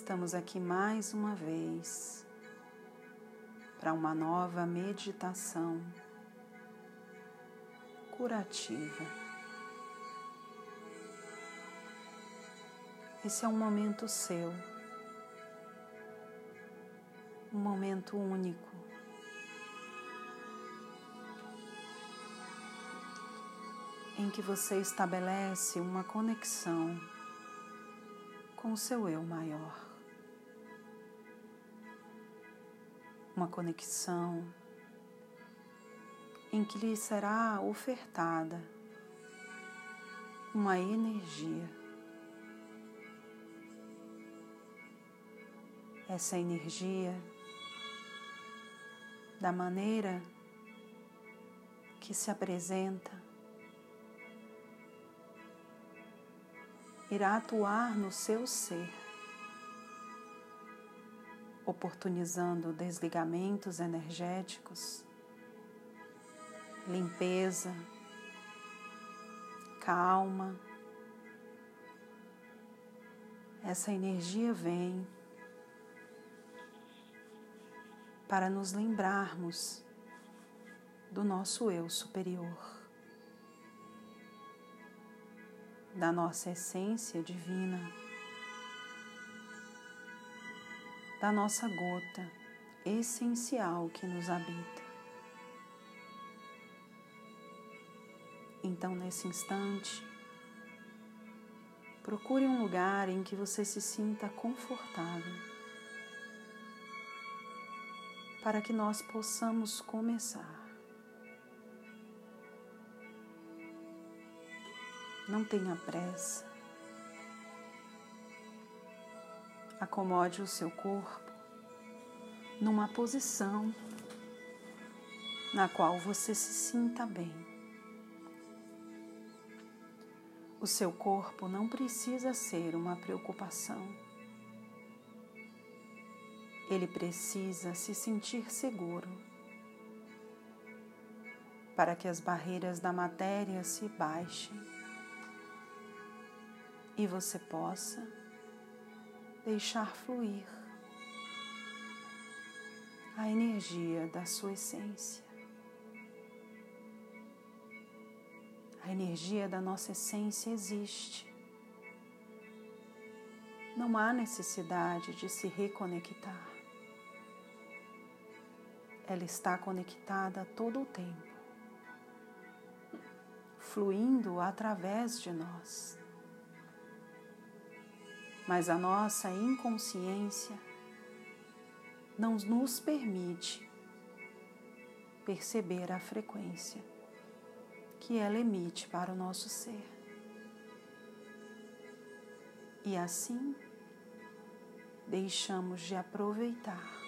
estamos aqui mais uma vez para uma nova meditação curativa. Esse é um momento seu, um momento único em que você estabelece uma conexão com o seu eu maior. Uma conexão em que lhe será ofertada uma energia. Essa energia, da maneira que se apresenta, irá atuar no seu ser, oportunizando desligamentos energéticos, limpeza, calma. Essa energia vem para nos lembrarmos do nosso eu superior. da nossa essência divina, da nossa gota essencial que nos habita. Então, nesse instante, procure um lugar em que você se sinta confortável, para que nós possamos começar. Não tenha pressa. Acomode o seu corpo numa posição na qual você se sinta bem. O seu corpo não precisa ser uma preocupação. Ele precisa se sentir seguro para que as barreiras da matéria se baixem e você possa deixar fluir a energia da sua essência. A energia da nossa essência existe. Não há necessidade de se reconectar. Ela está conectada todo o tempo, fluindo através de nós mas a nossa inconsciência não nos permite perceber a frequência que ela emite para o nosso ser. E assim deixamos de aproveitar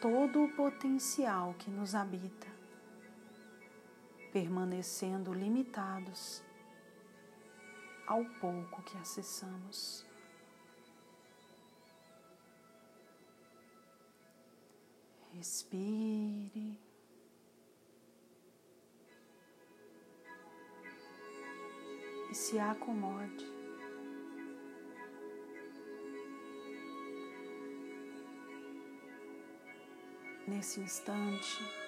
todo o potencial que nos habita, permanecendo limitados ao pouco que acessamos. Respire. E se acomode. Nesse instante,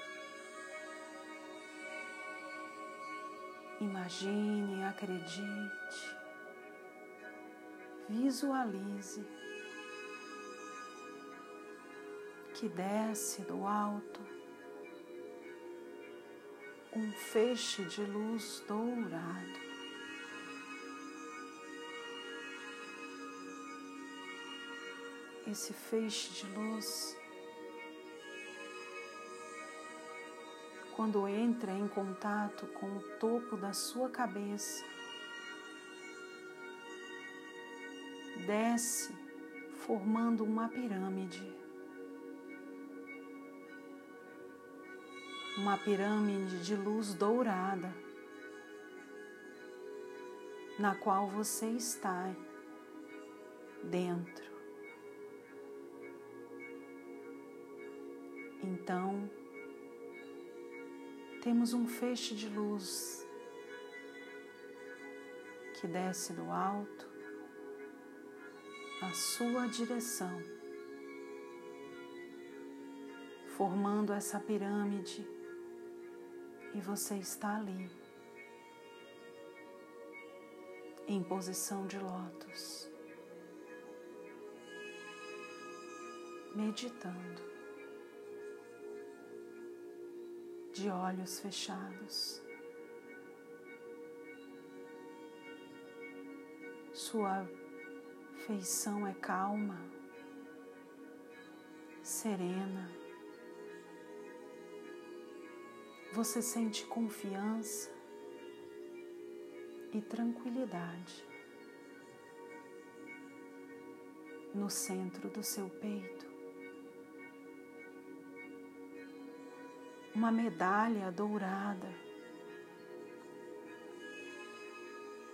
Imagine, acredite, visualize que desce do alto um feixe de luz dourado. Esse feixe de luz quando entra em contato com o topo da sua cabeça, desce formando uma pirâmide. Uma pirâmide de luz dourada, na qual você está dentro. Então, temos um feixe de luz que desce do alto na sua direção, formando essa pirâmide, e você está ali, em posição de lótus, meditando, de olhos fechados. Sua feição é calma, serena. Você sente confiança e tranquilidade no centro do seu peito. Uma medalha dourada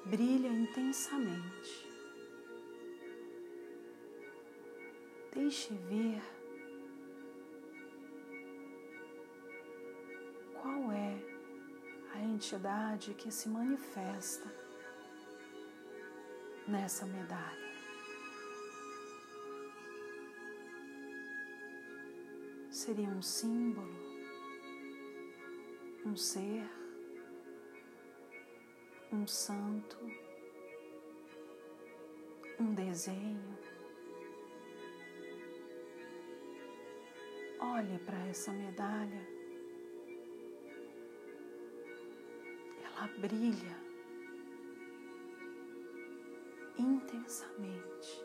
brilha intensamente. Deixe ver qual é a entidade que se manifesta nessa medalha. Seria um símbolo, um ser, um santo, um desenho. Olhe para essa medalha. Ela brilha intensamente.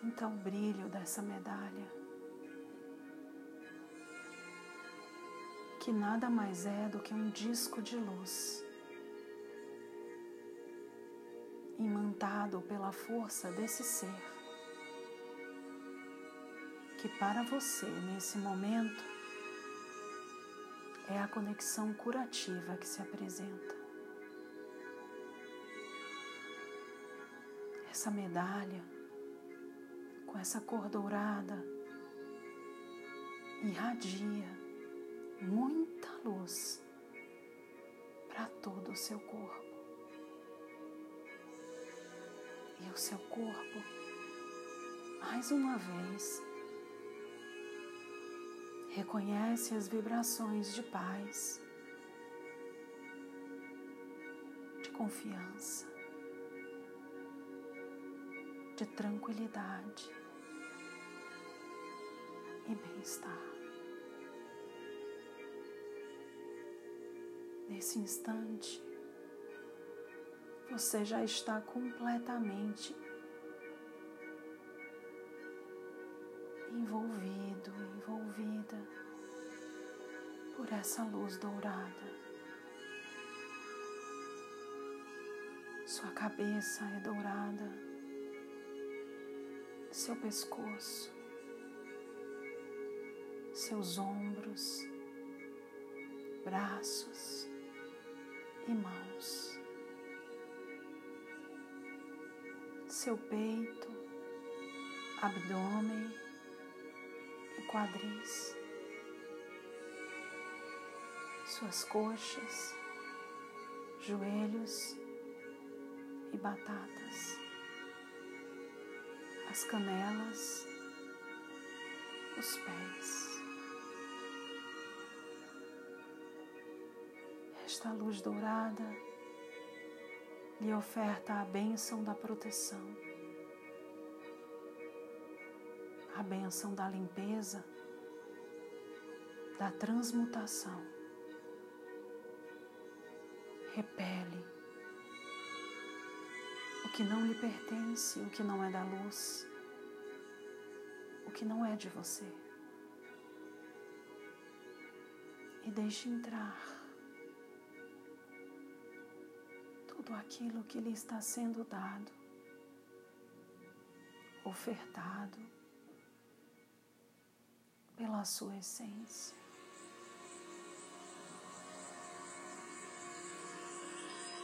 Sinta o brilho dessa medalha, que nada mais é do que um disco de luz. Imantado pela força desse ser, que para você nesse momento é a conexão curativa que se apresenta. Essa medalha com essa cor dourada irradia muita luz para todo o seu corpo. E o seu corpo, mais uma vez, reconhece as vibrações de paz, de confiança, de tranquilidade e bem-estar. Nesse instante, você já está completamente envolvido, envolvida por essa luz dourada. Sua cabeça é dourada, seu pescoço, seus ombros, braços e mãos. seu peito, abdômen e quadris, suas coxas, joelhos e batatas, as canelas, os pés. Esta luz dourada lhe oferta a bênção da proteção, a bênção da limpeza, da transmutação. Repele o que não lhe pertence, o que não é da luz, o que não é de você. E deixe entrar tudo aquilo que lhe está sendo dado, ofertado pela sua essência.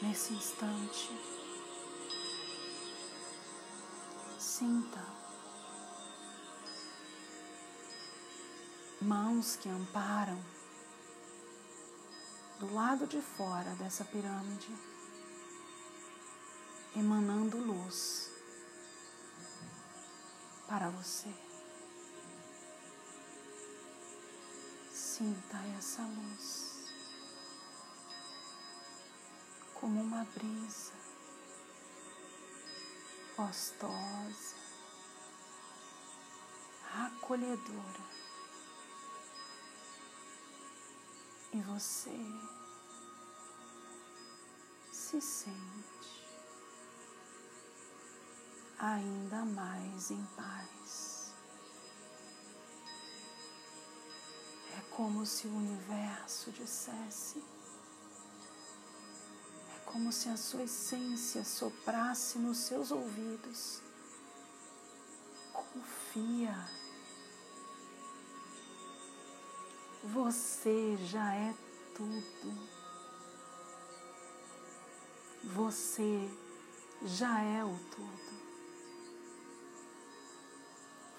Nesse instante, sinta mãos que amparam do lado de fora dessa pirâmide, emanando luz para você. Sinta essa luz como uma brisa gostosa, acolhedora. E você se sente ainda mais em paz. É como se o universo dissesse, é como se a sua essência soprasse nos seus ouvidos. Confia. Você já é tudo. Você já é o tudo.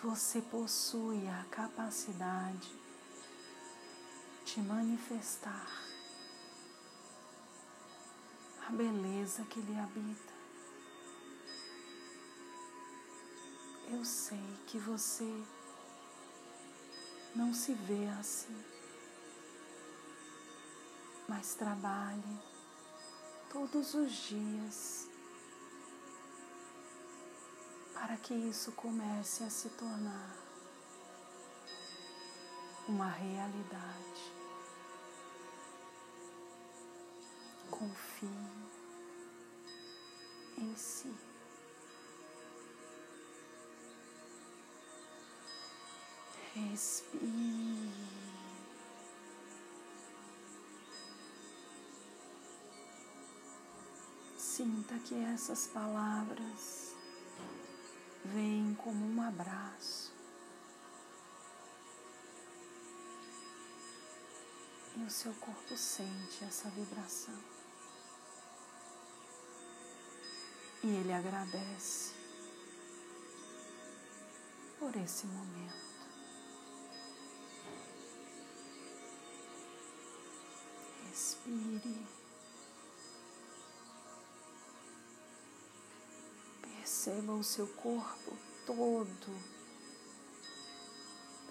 Você possui a capacidade de manifestar a beleza que lhe habita. Eu sei que você não se vê assim mas trabalhe todos os dias para que isso comece a se tornar uma realidade. Confie em si. Respire. Sinta que essas palavras vêm como um abraço. E o seu corpo sente essa vibração. E ele agradece por esse momento. Respire. Perceba o seu corpo todo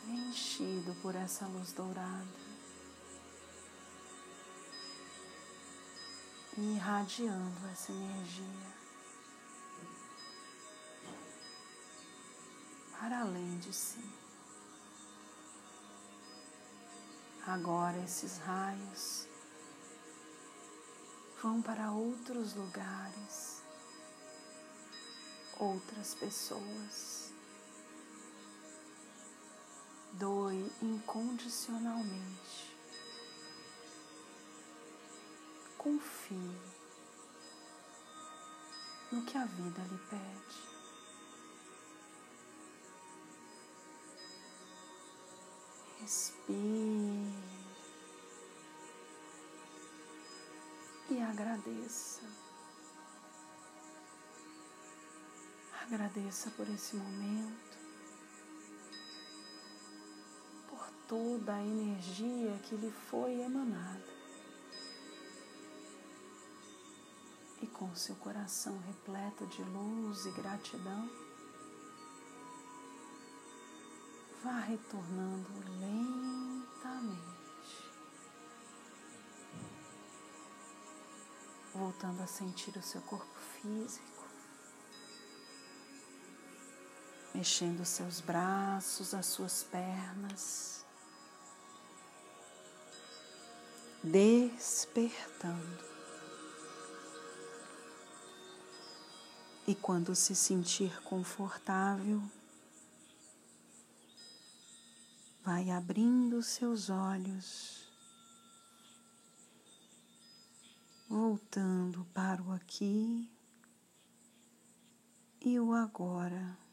preenchido por essa luz dourada e irradiando essa energia para além de si. Agora esses raios vão para outros lugares outras pessoas. Doe incondicionalmente. Confie no que a vida lhe pede. Respire e agradeça. Agradeça por esse momento, por toda a energia que lhe foi emanada. E com seu coração repleto de luz e gratidão, vá retornando lentamente. Voltando a sentir o seu corpo físico. Mexendo os seus braços, as suas pernas, despertando. E quando se sentir confortável, vai abrindo seus olhos, voltando para o aqui e o agora.